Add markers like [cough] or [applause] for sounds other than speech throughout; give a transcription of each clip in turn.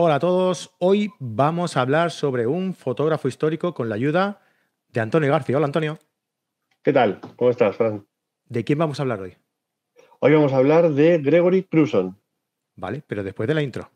Hola a todos, hoy vamos a hablar sobre un fotógrafo histórico con la ayuda de Antonio García. Hola Antonio. ¿Qué tal? ¿Cómo estás, Fran? ¿De quién vamos a hablar hoy? Hoy vamos a hablar de Gregory Crewson. Vale, pero después de la intro.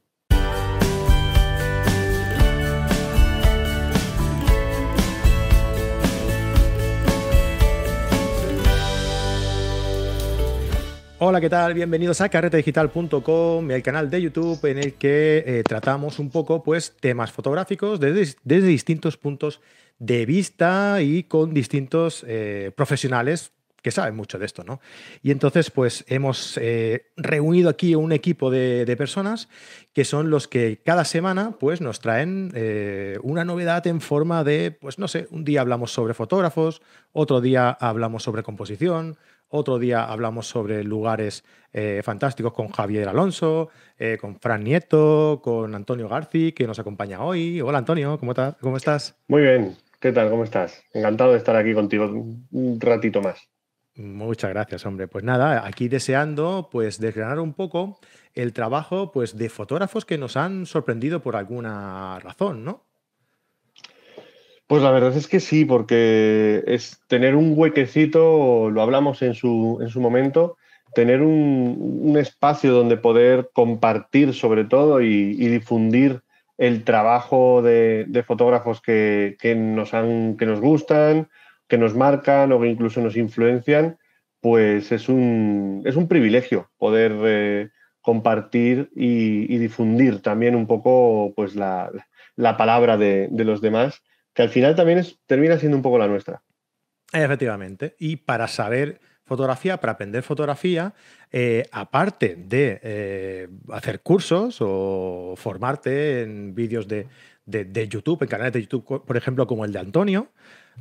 Hola, ¿qué tal? Bienvenidos a carretedigital.com, el canal de YouTube en el que eh, tratamos un poco pues, temas fotográficos desde, distintos puntos de vista y con distintos eh, profesionales que saben mucho de esto, ¿no? Y entonces, pues hemos eh, reunido aquí un equipo de, de, personas que son los que cada semana, pues nos traen una novedad en forma de, pues no sé, un día hablamos sobre fotógrafos, otro día hablamos sobre composición, otro día hablamos sobre lugares eh, fantásticos con Javier Alonso, eh, con Fran Nieto, con Antonio Garci, que nos acompaña hoy. Hola Antonio, ¿cómo, ¿cómo estás? Muy bien, ¿qué tal? ¿Cómo estás? Encantado de estar aquí contigo un ratito más. Muchas gracias, hombre. Pues nada, aquí deseando pues desgranar un poco el trabajo pues de fotógrafos que nos han sorprendido por alguna razón, ¿no? Pues la verdad es que sí, porque es tener un huequecito, lo hablamos en su, en su momento, tener un, un, espacio donde poder compartir sobre todo y, difundir el trabajo de, de fotógrafos que, que, nos han, que nos gustan, que nos marcan o que incluso nos influencian, pues es un, es un privilegio poder eh, compartir y, y, difundir también un poco pues la, la palabra de, de los demás que al final también es, termina siendo un poco la nuestra. Efectivamente. Y para saber fotografía, para aprender fotografía, eh, aparte de eh, hacer cursos o formarte en vídeos de, de, de, YouTube, en canales de YouTube, por ejemplo, como el de Antonio,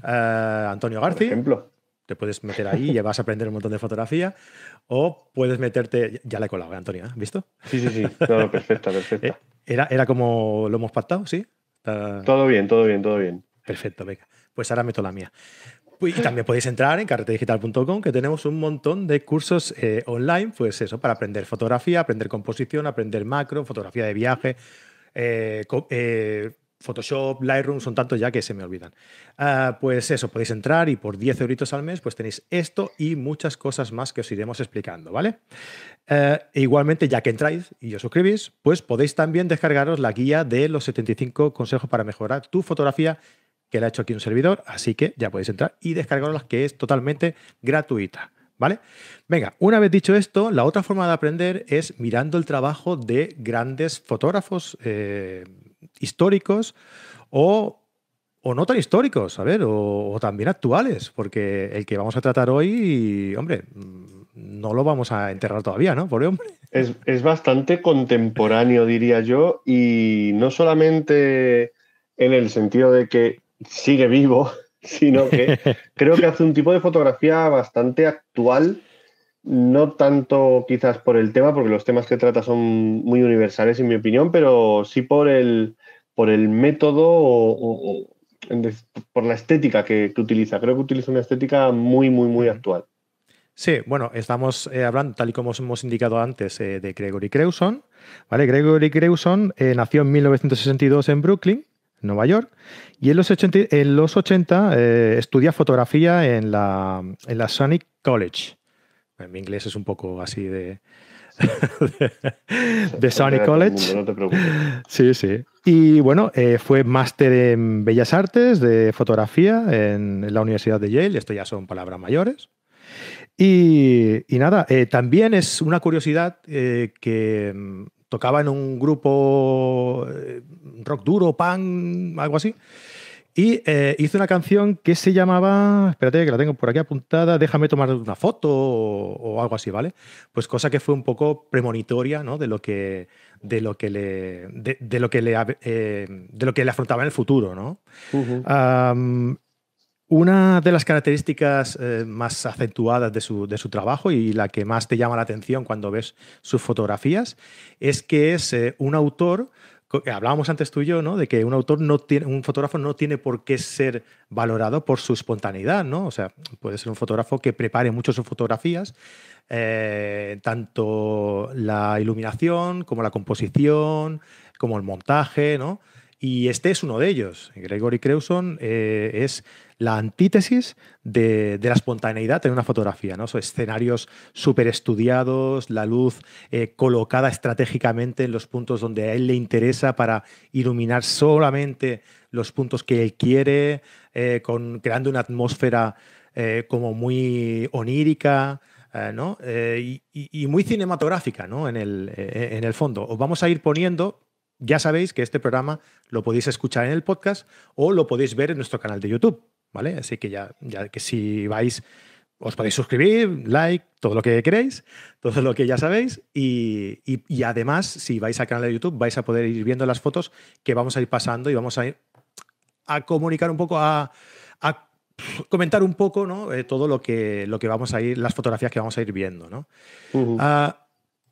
eh, Antonio García. Por ejemplo. Te puedes meter ahí y vas a aprender un montón de fotografía. O puedes meterte. Ya la he colado, Antonio, ¿has visto? Sí, sí, sí. No, perfecta, perfecta. [laughs] Era, era como lo hemos pactado, ¿sí? Está... Todo bien, todo bien, todo bien. Perfecto, venga. Pues ahora meto la mía. Y también podéis entrar en carretedigital.com, que tenemos un montón de cursos eh, online, pues eso, para aprender fotografía, aprender composición, aprender macro, fotografía de viaje, eh, eh, Photoshop, Lightroom, son tantos ya que se me olvidan. Uh, pues eso, podéis entrar y por 10 euritos al mes pues tenéis esto y muchas cosas más que os iremos explicando, ¿vale? Uh, e igualmente, ya que entráis y os suscribís, pues podéis también descargaros la guía de los 75 consejos para mejorar tu fotografía que la ha hecho aquí un servidor, así que ya podéis entrar y descargarlas, que es totalmente gratuita. ¿Vale? Venga, una vez dicho esto, la otra forma de aprender es mirando el trabajo de grandes fotógrafos eh, históricos o, o, no tan históricos, a ver, o, o, también actuales, porque el que vamos a tratar hoy, hombre, no lo vamos a enterrar todavía, ¿no? Por hombre. Es, es bastante contemporáneo, diría yo, y no solamente en el sentido de que sigue vivo, [laughs] sino que [laughs] creo que hace un tipo de fotografía bastante actual, no tanto quizás por el tema, porque los temas que trata son muy universales en mi opinión, pero sí por el, por el método o, o, o por la estética que, que, utiliza. Creo que utiliza una estética muy, muy, muy actual. Sí, bueno, estamos eh, hablando, tal y como os hemos indicado antes, eh, de Gregory Crewson. ¿vale? Gregory Crewson eh, nació en 1962 en Brooklyn Nueva York. Y en los 80, en los 80 estudia fotografía en la, en la Sonic College. En mi inglés es un poco así de, [laughs] de, de Sonic College. No te preocupes. Sí, sí. Y bueno, eh, fue máster en Bellas Artes de fotografía en, la Universidad de Yale. Esto ya son palabras mayores. Y, y nada, eh, también es una curiosidad eh, que tocaba en un grupo rock duro, punk, algo así. Y eh, hizo una canción que se llamaba, espérate que la tengo por aquí apuntada, déjame tomar una foto o, o, algo así, ¿vale? Pues cosa que fue un poco premonitoria, ¿no? De lo que, de lo que le, de, de lo que le, eh, de lo que le afrontaba en el futuro, ¿no? Uh -huh. um, una de las características eh, más acentuadas de su, de su, trabajo y la que más te llama la atención cuando ves sus fotografías es que es un autor, hablábamos antes tú y yo, ¿no? De que un autor no tiene, un fotógrafo no tiene por qué ser valorado por su espontaneidad, ¿no? O sea, puede ser un fotógrafo que prepare mucho sus fotografías, eh, tanto la iluminación como la composición, como el montaje, ¿no? Y este es uno de ellos. Gregory Crewson eh, es la antítesis de, la espontaneidad en una fotografía, ¿no? Escenarios súper estudiados, la luz eh, colocada estratégicamente en los puntos donde a él le interesa para iluminar solamente los puntos que él quiere, eh, con, creando una atmósfera como muy onírica. ¿no? y, muy cinematográfica ¿no? en, el, en el fondo. Os vamos a ir poniendo ya sabéis que este programa lo podéis escuchar en el podcast o lo podéis ver en nuestro canal de YouTube, ¿vale? Así que ya, ya que si vais, os podéis suscribir, like, todo lo que queréis, todo lo que ya sabéis. Y, además, si vais al canal de YouTube, vais a poder ir viendo las fotos que vamos a ir pasando y vamos a ir a comunicar un poco, a, comentar un poco ¿no? Eh, todo lo que, lo que vamos a ir, las fotografías que vamos a ir viendo. ¿no?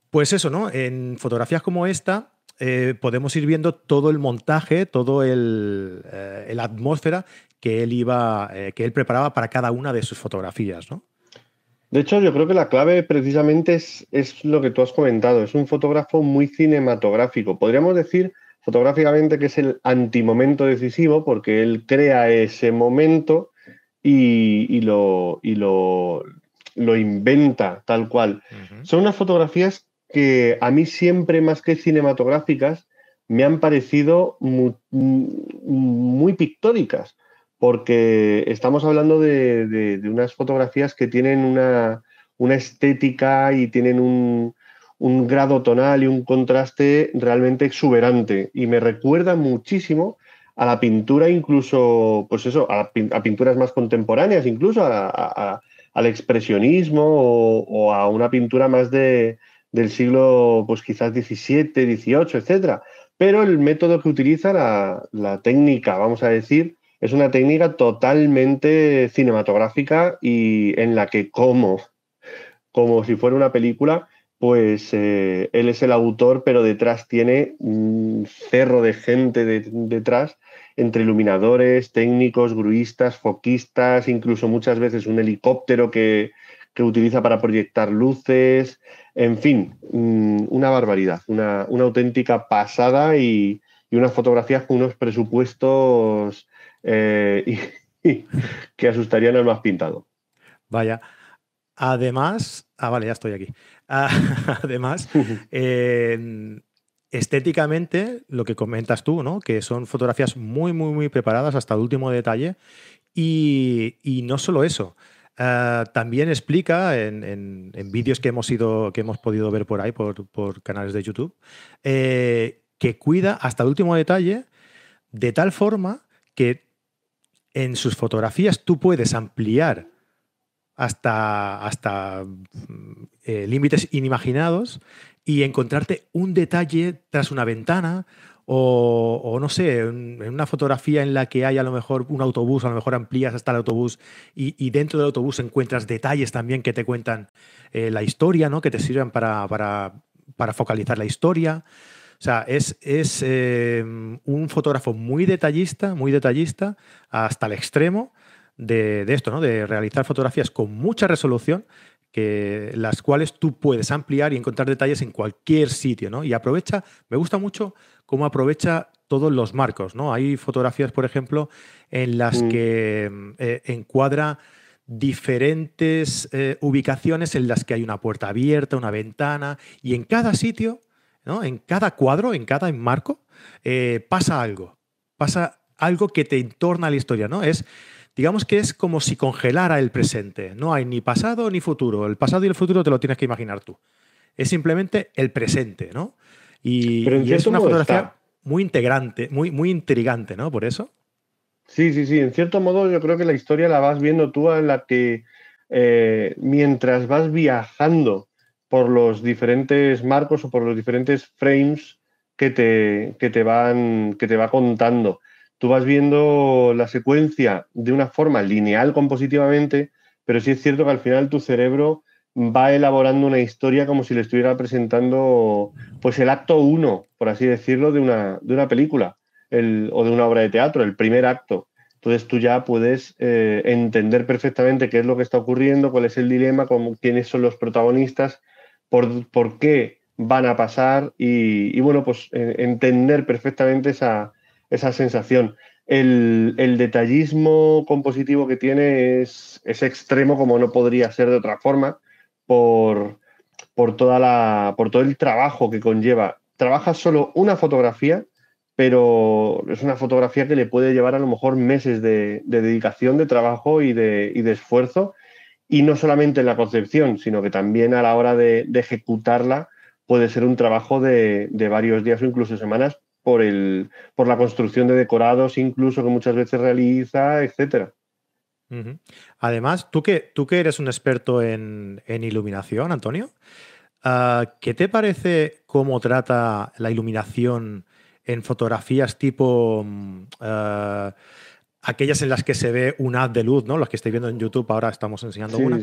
Pues eso, ¿no? En fotografías como esta, eh, podemos ir viendo todo el montaje, todo el, eh, la atmósfera que él iba, eh, que él preparaba para cada una de sus fotografías, ¿no? De hecho, yo creo que la clave precisamente es, es lo que tú has comentado. Es un fotógrafo muy cinematográfico. Podríamos decir fotográficamente que es el antimomento decisivo porque él crea ese momento y, lo, y lo, lo, inventa tal cual. Son unas fotografías que a mí siempre, más que cinematográficas, me han parecido muy, pictóricas, porque estamos hablando de, unas fotografías que tienen una, estética y tienen un, grado tonal y un contraste realmente exuberante. Y me recuerda muchísimo a la pintura, incluso, pues eso, a, pinturas más contemporáneas, incluso al expresionismo o, a una pintura más de, del siglo, pues quizás XVII, XVIII, etcétera. Pero el método que utiliza, la, técnica, vamos a decir, es una técnica totalmente cinematográfica y en la que como, como si fuera una película, pues eh, él es el autor, pero detrás tiene un cerro de gente detrás, entre iluminadores, técnicos, gruistas, foquistas, incluso muchas veces un helicóptero que, que utiliza para proyectar luces, en fin, mm, una barbaridad, una, auténtica pasada y, unas fotografías con unos presupuestos eh, que asustarían al más pintado. Vaya. Además, ah, vale, ya estoy aquí. [laughs] además, [laughs] estéticamente, lo que comentas tú, ¿no? Que son fotografías muy, muy, muy preparadas hasta el último detalle. Y, y no solo eso. Ah, también explica en, vídeos que hemos, ido, que hemos podido ver por ahí, por, canales de YouTube, eh, que cuida hasta el último detalle de tal forma que en sus fotografías tú puedes ampliar hasta, hasta mm, eh, límites inimaginados y encontrarte un detalle tras una ventana o, no sé, en una fotografía en la que hay a lo mejor un autobús, a lo mejor amplías hasta el autobús y, dentro del autobús encuentras detalles también que te cuentan eh, la historia, ¿no? que te sirven para, para, focalizar la historia. O sea, es, es eh, un fotógrafo muy detallista, muy detallista, hasta el extremo de, de, esto, ¿no? De realizar fotografías con mucha resolución que las cuales tú puedes ampliar y encontrar detalles en cualquier sitio, ¿no? Y aprovecha, me gusta mucho cómo aprovecha todos los marcos, ¿no? Hay fotografías, por ejemplo, en las mm. que eh, encuadra diferentes eh, ubicaciones en las que hay una puerta abierta, una ventana, y en cada sitio, ¿no? En cada cuadro, en cada marco, eh, pasa algo, pasa algo que te entorna la historia, ¿no? Es digamos que es como si congelara el presente. No hay ni pasado ni futuro. El pasado y el futuro te lo tienes que imaginar tú. Es simplemente el presente, ¿no? Y, es una fotografía muy integrante, muy, muy intrigante, ¿no? Por eso. Sí, sí, sí. En cierto modo, yo creo que la historia la vas viendo tú en la que eh, mientras vas viajando por los diferentes marcos o por los diferentes frames que te, que te, van, que te va contando tú vas viendo la secuencia de una forma lineal compositivamente, pero sí es cierto que al final tu cerebro va elaborando una historia como si le estuviera presentando pues el acto uno, por así decirlo, de una, de una película o de una obra de teatro, el primer acto. Entonces tú ya puedes eh, entender perfectamente qué es lo que está ocurriendo, cuál es el dilema, quiénes son los protagonistas, por, por qué van a pasar y, bueno, pues entender perfectamente esa, sensación. El, detallismo compositivo que tiene es, extremo como no podría ser de otra forma por, por, toda la, por todo el trabajo que conlleva. Trabaja solo una fotografía, pero es una fotografía que le puede llevar a lo mejor meses de, dedicación, de trabajo y de, y de esfuerzo y no solamente en la concepción, sino que también a la hora de, ejecutarla puede ser un trabajo de, varios días o incluso semanas por, el, por la construcción de decorados, incluso que muchas veces realiza, etcétera. Además, tú que, tú que eres un experto en, iluminación, Antonio, ah, ¿qué te parece cómo trata la iluminación en fotografías tipo mm, ah, aquellas en las que se ve un haz de luz, ¿no? Las que estáis viendo en YouTube, ahora estamos enseñando una.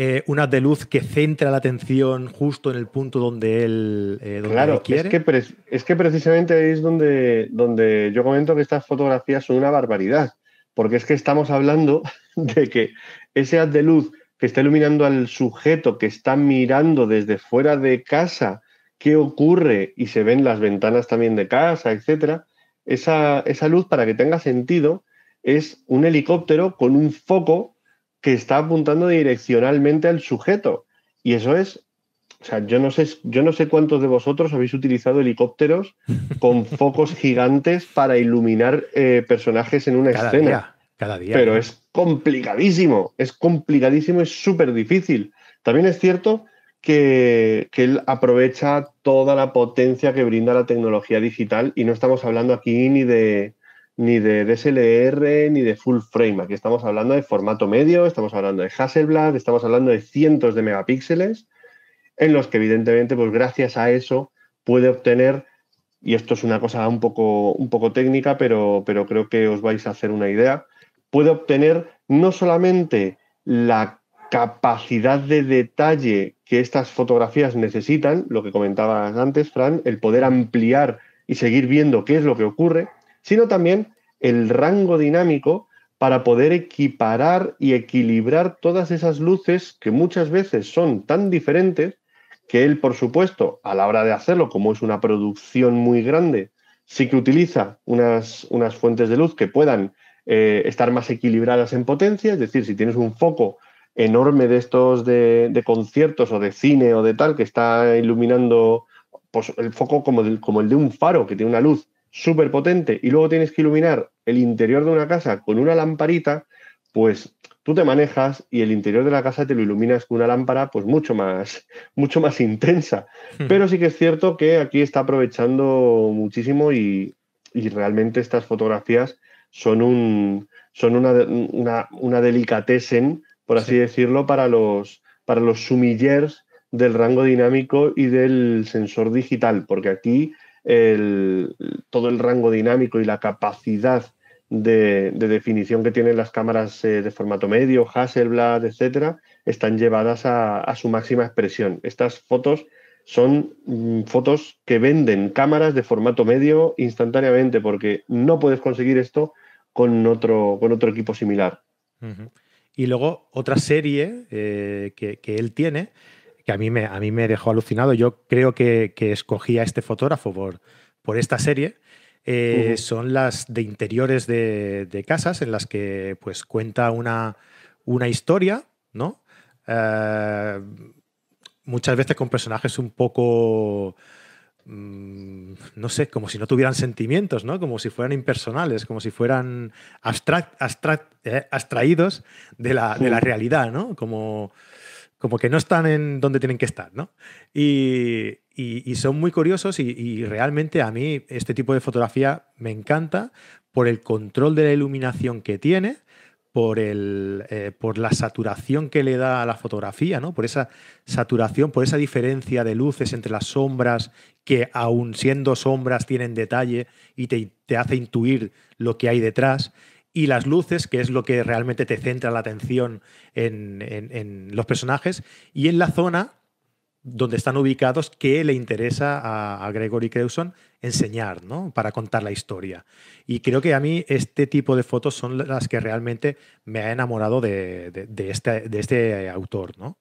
Eh, un haz de luz que centra la atención justo en el punto donde él, eh, claro, quiere. Es que, es que precisamente es donde, donde yo comento que estas fotografías son una barbaridad, porque es que estamos hablando [laughs] de que ese haz de luz que está iluminando al sujeto que está mirando desde fuera de casa qué ocurre y se ven las ventanas también de casa, etcétera, esa, esa luz, para que tenga sentido, es un helicóptero con un foco que está apuntando direccionalmente al sujeto. Y eso es, o sea, yo no sé, yo no sé cuántos de vosotros habéis utilizado helicópteros [laughs] con focos gigantes para iluminar eh, personajes en una escena. cada día. Pero es complicadísimo, es complicadísimo, es súper difícil. También es cierto que, que, él aprovecha toda la potencia que brinda la tecnología digital y no estamos hablando aquí ni de, ni de DSLR ni de full frame. Aquí estamos hablando de formato medio, estamos hablando de Hasselblad, estamos hablando de cientos de megapíxeles, en los que evidentemente, pues gracias a eso puede obtener, y esto es una cosa un poco, un poco técnica, pero, pero creo que os vais a hacer una idea, puede obtener no solamente la capacidad de detalle que estas fotografías necesitan, lo que comentabas antes, Fran, el poder ampliar y seguir viendo qué es lo que ocurre, sino también el rango dinámico para poder equiparar y equilibrar todas esas luces que muchas veces son tan diferentes que él, por supuesto, a la hora de hacerlo, como es una producción muy grande, sí que utiliza unas, unas fuentes de luz que puedan eh, estar más equilibradas en potencia, es decir, si tienes un foco enorme de estos de, conciertos o de cine o de tal que está iluminando pues, el foco como, como el de un faro que tiene una luz súper potente y luego tienes que iluminar el interior de una casa con una lamparita, pues tú te manejas y el interior de la casa te lo iluminas con una lámpara pues mucho más, [laughs] mucho más intensa. Hmm. Pero sí que es cierto que aquí está aprovechando muchísimo y, realmente estas fotografías son, un, son una, una, una delicatessen, por así decirlo, para los, para los sumillers del rango dinámico y del sensor digital, porque aquí todo el rango dinámico y la capacidad de, definición que tienen las cámaras eh, de formato medio, Hasselblad, etcétera, están llevadas a, su máxima expresión. Estas fotos son mm, fotos que venden cámaras de formato medio instantáneamente, porque no puedes conseguir esto con otro, con otro equipo similar. Y luego otra serie eh, que, él tiene que a mí me, a mí me dejó alucinado. Yo creo que, que escogí a este fotógrafo por, por esta serie. Eh, son las de interiores de, casas en las que pues cuenta una, una historia, ¿no? Eh, muchas veces con personajes un poco mm, no sé, como si no tuvieran sentimientos, ¿no? Como si fueran impersonales, como si fueran abstract, eh, abstraídos de la, de la, realidad, ¿no? Como, como que no están en donde tienen que estar, ¿no? Y, son muy curiosos y, realmente a mí este tipo de fotografía me encanta por el control de la iluminación que tiene, por, el, eh, por la saturación que le da a la fotografía, ¿no? Por esa saturación, por esa diferencia de luces entre las sombras que aun siendo sombras tienen detalle y te, te hace intuir lo que hay detrás y las luces, que es lo que realmente te centra la atención en, los personajes, y en la zona donde están ubicados que le interesa a, Gregory Crewson enseñar, ¿no? Para contar la historia. Y creo que a mí este tipo de fotos son las que realmente me ha enamorado de, este, de este, autor, ¿no?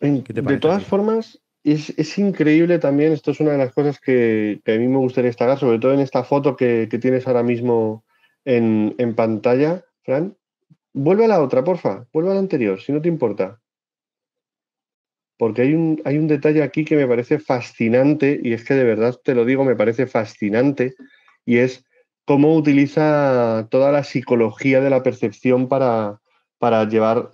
de todas formas, es, increíble también, esto es una de las cosas que, a mí me gustaría destacar, sobre todo en esta foto que, tienes ahora mismo en, pantalla, Fran. Vuelve a la otra, porfa, vuelve a la anterior, si no te importa. Porque hay un, hay un detalle aquí que me parece fascinante, y es que de verdad te lo digo, me parece fascinante, y es cómo utiliza toda la psicología de la percepción para, para llevar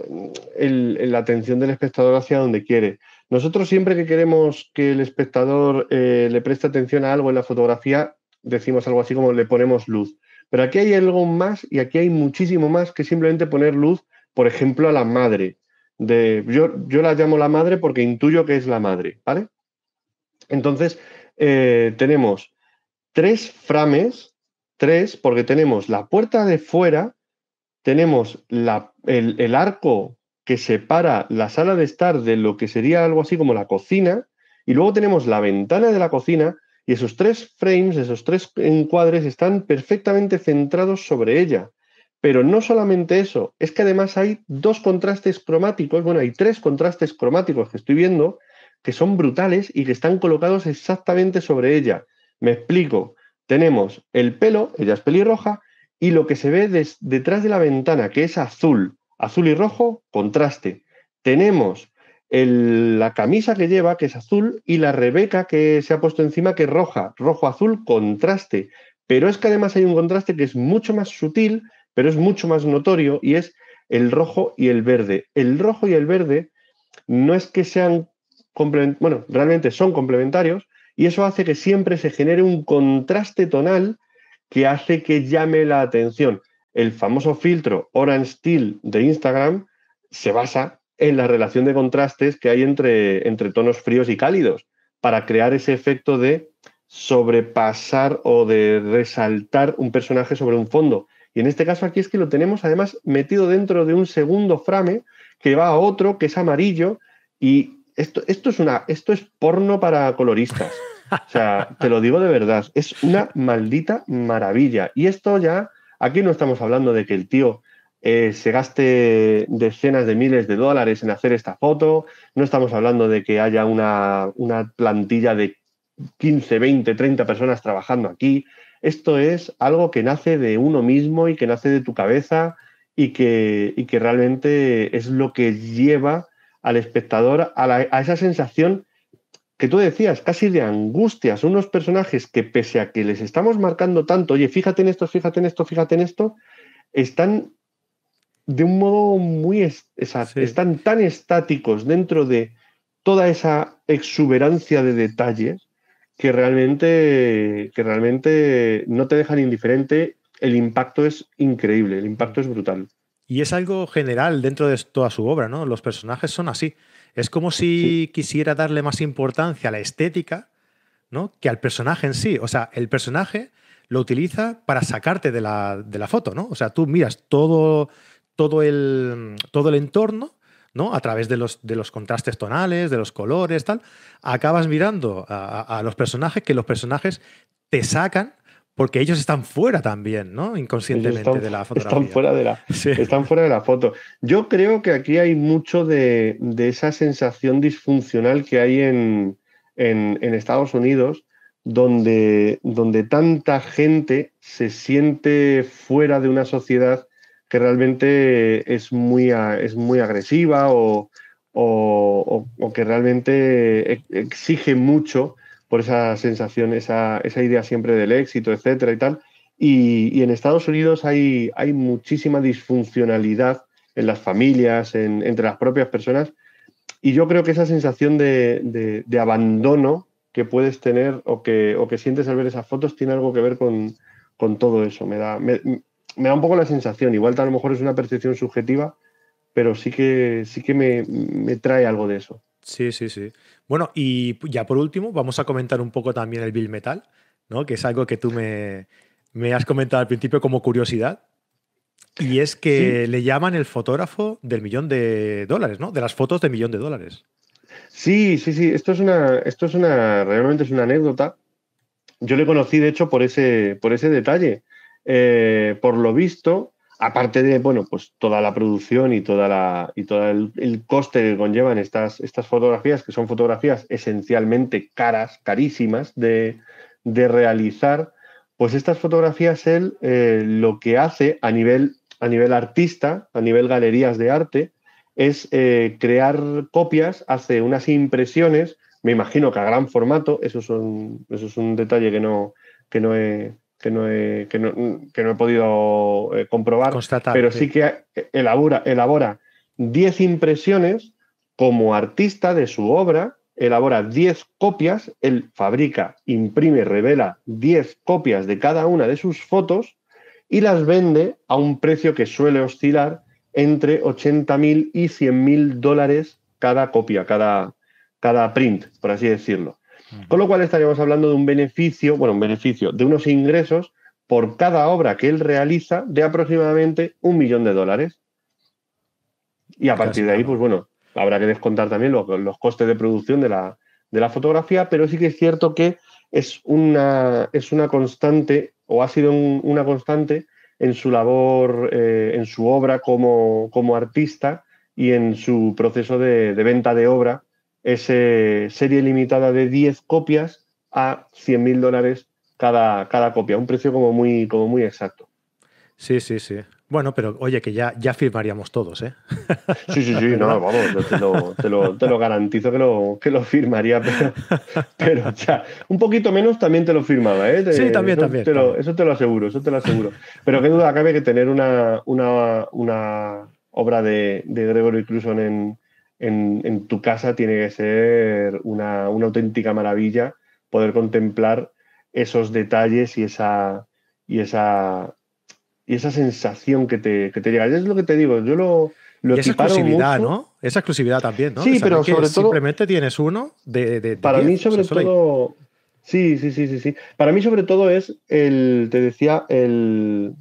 la atención del espectador hacia donde quiere. Nosotros siempre que queremos que el espectador eh, le preste atención a algo en la fotografía, decimos algo así como le ponemos luz. Pero aquí hay algo más y aquí hay muchísimo más que simplemente poner luz, por ejemplo, a la madre. De, yo, yo la llamo la madre porque intuyo que es la madre, ¿vale? Entonces, eh, tenemos tres frames, tres, porque tenemos la puerta de fuera, tenemos el, arco que separa la sala de estar de lo que sería algo así como la cocina, y luego tenemos la ventana de la cocina, y esos tres frames, esos tres encuadres están perfectamente centrados sobre ella. Pero no solamente eso, es que además hay dos contrastes cromáticos, bueno, hay tres contrastes cromáticos que estoy viendo que son brutales y que están colocados exactamente sobre ella. Me explico. Tenemos el pelo, ella es pelirroja, y lo que se ve detrás de la ventana, que es azul, azul y rojo, contraste. Tenemos la camisa que lleva, que es azul, y la Rebeca que se ha puesto encima, que es roja, rojo-azul, contraste. Pero es que además hay un contraste que es mucho más sutil, pero es mucho más notorio, y es el rojo y el verde. El rojo y el verde no es que sean, bueno, realmente son complementarios, y eso hace que siempre se genere un contraste tonal que hace que llame la atención. El famoso filtro Orange Steel de Instagram se basa en la relación de contrastes que hay entre, entre tonos fríos y cálidos para crear ese efecto de sobrepasar o de resaltar un personaje sobre un fondo. Y en este caso aquí es que lo tenemos además metido dentro de un segundo frame que va a otro que es amarillo y esto, esto, es, una, esto es porno para coloristas. O sea, te lo digo de verdad, es una maldita maravilla. Y esto ya, aquí no estamos hablando de que el tío eh, se gaste decenas de miles de dólares en hacer esta foto, no estamos hablando de que haya una, plantilla de 15, 20, 30 personas trabajando aquí. Esto es algo que nace de uno mismo y que nace de tu cabeza y que, y que realmente es lo que lleva al espectador a, a esa sensación que tú decías, casi de angustia. Son unos personajes que pese a que les estamos marcando tanto, oye, fíjate en esto, fíjate en esto, fíjate en esto, están de un modo muy... Están tan estáticos dentro de toda esa exuberancia de detalles que realmente, que realmente no te dejan indiferente. El impacto es increíble, el impacto es brutal. Y es algo general dentro de toda su obra, ¿no? Los personajes son así. Es como si quisiera darle más importancia a la estética ¿no? que al personaje en sí. O sea, el personaje lo utiliza para sacarte de la, foto, ¿no? O sea, tú miras todo, todo, el, todo el entorno, ¿no? A través de los, de los contrastes tonales, de los colores, tal. Acabas mirando a, los personajes, que los personajes te sacan porque ellos están fuera también, ¿no? Inconscientemente de la fotografía. Están fuera de la, [laughs] están fuera de la foto. Yo creo que aquí hay mucho de, esa sensación disfuncional que hay en, Estados Unidos, donde, donde tanta gente se siente fuera de una sociedad que realmente es muy, es muy agresiva o, o que realmente exige mucho por esa sensación, esa, idea siempre del éxito, etcétera y tal. Y, en Estados Unidos hay, hay muchísima disfuncionalidad en las familias, entre las propias personas. Y yo creo que esa sensación de, abandono que puedes tener o que, o que sientes al ver esas fotos tiene algo que ver con, todo eso. Me da, da un poco la sensación, igual a lo mejor es una percepción subjetiva, pero sí que, sí que me, me trae algo de eso. Sí, sí, sí. Bueno, y ya por último, vamos a comentar un poco también el Bill Metal, ¿no? Que es algo que tú me, has comentado al principio como curiosidad. Y es que le llaman el fotógrafo del millón de dólares, ¿no? De las fotos de millón de dólares. Sí, sí, sí. Esto es una, esto es una, realmente es una anécdota. Yo le conocí, de hecho, por ese, por ese detalle. Eh, por lo visto, aparte de, bueno, pues toda la producción y, toda la, y todo el, coste que conllevan estas, estas fotografías, que son fotografías esencialmente caras, carísimas de, realizar, pues estas fotografías él eh, lo que hace a nivel, a nivel artista, a nivel galerías de arte, es eh, crear copias, hace unas impresiones, me imagino que a gran formato, eso, es un detalle que no, que no he, que no he, que no, he podido eh, comprobar, pero sí, que elabora, elabora 10 impresiones como artista de su obra, elabora 10 copias, él fabrica, imprime, revela 10 copias de cada una de sus fotos y las vende a un precio que suele oscilar entre 80.000 y 100.000 dólares cada copia, cada, cada print, por así decirlo. Con lo cual estaríamos hablando de un beneficio, bueno, un beneficio, de unos ingresos por cada obra que él realiza de aproximadamente un millón de dólares. Y a partir de ahí, pues bueno, habrá que descontar también los, costes de producción de la, de la, fotografía, pero sí que es cierto que es una, es una constante, o ha sido una constante en su labor, eh, en su obra como, como, artista y en su proceso de, de venta de obra ese serie limitada de 10 copias a 100 mil dólares cada, cada copia, un precio como muy, como muy exacto. Sí, sí, sí. Bueno, pero oye, que ya, ya firmaríamos todos, ¿eh? Sí, sí, sí, no, [laughs] vamos, te lo, te, lo, te lo, garantizo que lo, que lo firmaría, pero, pero ya, un poquito menos también te lo firmaba, ¿eh? sí, también, también, Eso te lo aseguro, eso te lo aseguro. Pero qué duda cabe que tener una, una, una obra de, de Gregory Cluson en, en, tu casa tiene que ser una, auténtica maravilla poder contemplar esos detalles y esa, y esa, y esa sensación que te, que te llega. Es lo que te digo, yo lo, lo y esa exclusividad, ¿no? Esa exclusividad también, ¿no? Sí, pero sobre todo. Simplemente tienes uno de. para mí, sobre todo. Sí, sí, sí, sí, sí. Para mí, sobre todo, es el. Te decía, el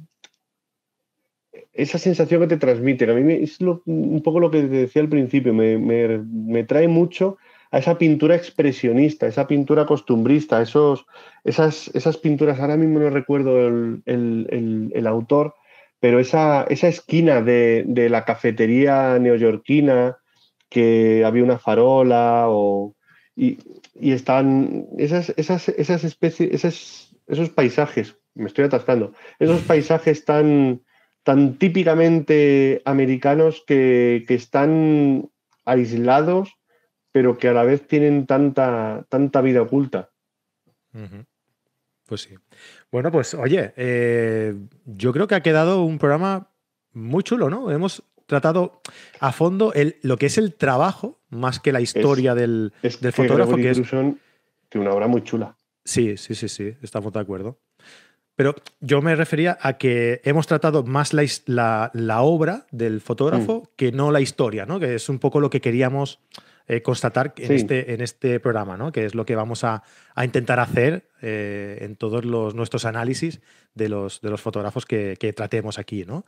esa sensación que te transmite, que a mí es un poco lo que te decía al principio, me, trae mucho a esa pintura expresionista, esa pintura costumbrista, esos, esas, esas pinturas, ahora mismo no recuerdo el, autor, pero esa, esa esquina de, la cafetería neoyorquina, que había una farola o, y, están esas, esas, esas especies, esos paisajes, me estoy atascando, esos paisajes tan tan típicamente americanos que, están aislados, pero que a la vez tienen tanta, tanta vida oculta. Pues sí. Bueno, pues oye, eh, yo creo que ha quedado un programa muy chulo, ¿no? Hemos tratado a fondo el, lo que es el trabajo más que la historia del, fotógrafo. Que es una obra muy chula. Sí, sí, sí, sí, estamos de acuerdo. Pero yo me refería a que hemos tratado más la, obra del fotógrafo mm. que no la historia, ¿no? Que es un poco lo que queríamos eh, constatar en, este, en este programa, ¿no? Que es lo que vamos a, intentar hacer eh, en todos los, nuestros análisis de los, de los fotógrafos que, tratemos aquí, ¿no?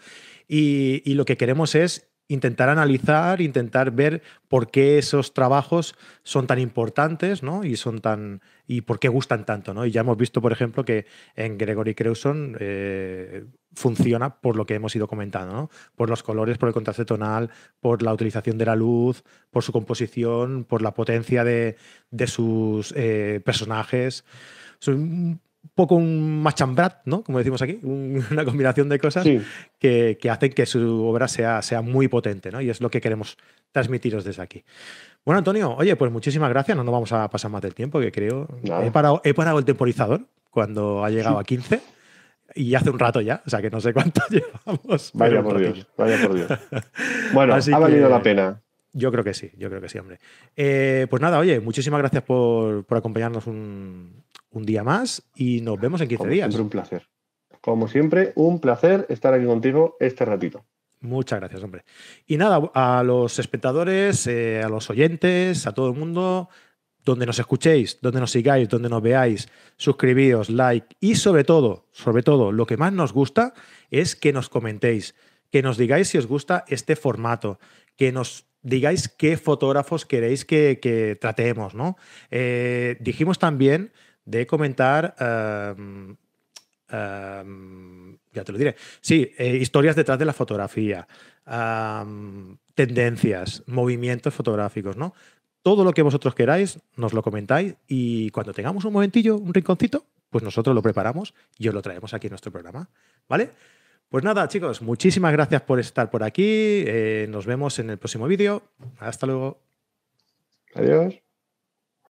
y lo que queremos es intentar analizar, intentar ver por qué esos trabajos son tan importantes, ¿no? Y son tan y por qué gustan tanto, ¿no? Y ya hemos visto, por ejemplo, que en Gregory Crewson eh, funciona por lo que hemos ido comentando, ¿no? Por los colores, por el contraste tonal, por la utilización de la luz, por su composición, por la potencia de, sus eh, personajes. Son poco un machambrat, ¿no? Como decimos aquí, [laughs] una combinación de cosas que, hacen que su obra sea, sea muy potente, ¿no? Y es lo que queremos transmitiros desde aquí. Bueno, Antonio, oye, pues muchísimas gracias. No nos vamos a pasar más del tiempo, que creo. He parado, he parado, el temporizador cuando ha llegado a 15 y hace un rato ya, o sea que no sé cuánto [laughs] llevamos. Vaya por Dios, vaya por Dios. Bueno, ha valido la pena. Yo creo que sí, yo creo que sí, hombre. Eh, pues nada, oye, muchísimas gracias por, por acompañarnos un, un día más y nos vemos en 15 Como días. Siempre un placer. Como siempre, un placer estar aquí contigo este ratito. Muchas gracias, hombre. Y nada, a los espectadores, eh, a los oyentes, a todo el mundo, donde nos escuchéis, donde nos sigáis, donde nos veáis, suscribíos, like y sobre todo, sobre todo, lo que más nos gusta es que nos comentéis, que nos digáis si os gusta este formato, que nos digáis qué fotógrafos queréis que, tratemos, ¿no? Eh, dijimos también de comentar ya te lo diré. Sí, eh, historias detrás de la fotografía, tendencias, movimientos fotográficos, ¿no? Todo lo que vosotros queráis, nos lo comentáis y cuando tengamos un momentillo, un rinconcito, pues nosotros lo preparamos y os lo traemos aquí en nuestro programa. ¿Vale? Pues nada, chicos, muchísimas gracias por estar por aquí. Eh, nos vemos en el próximo vídeo. Hasta luego. Adiós.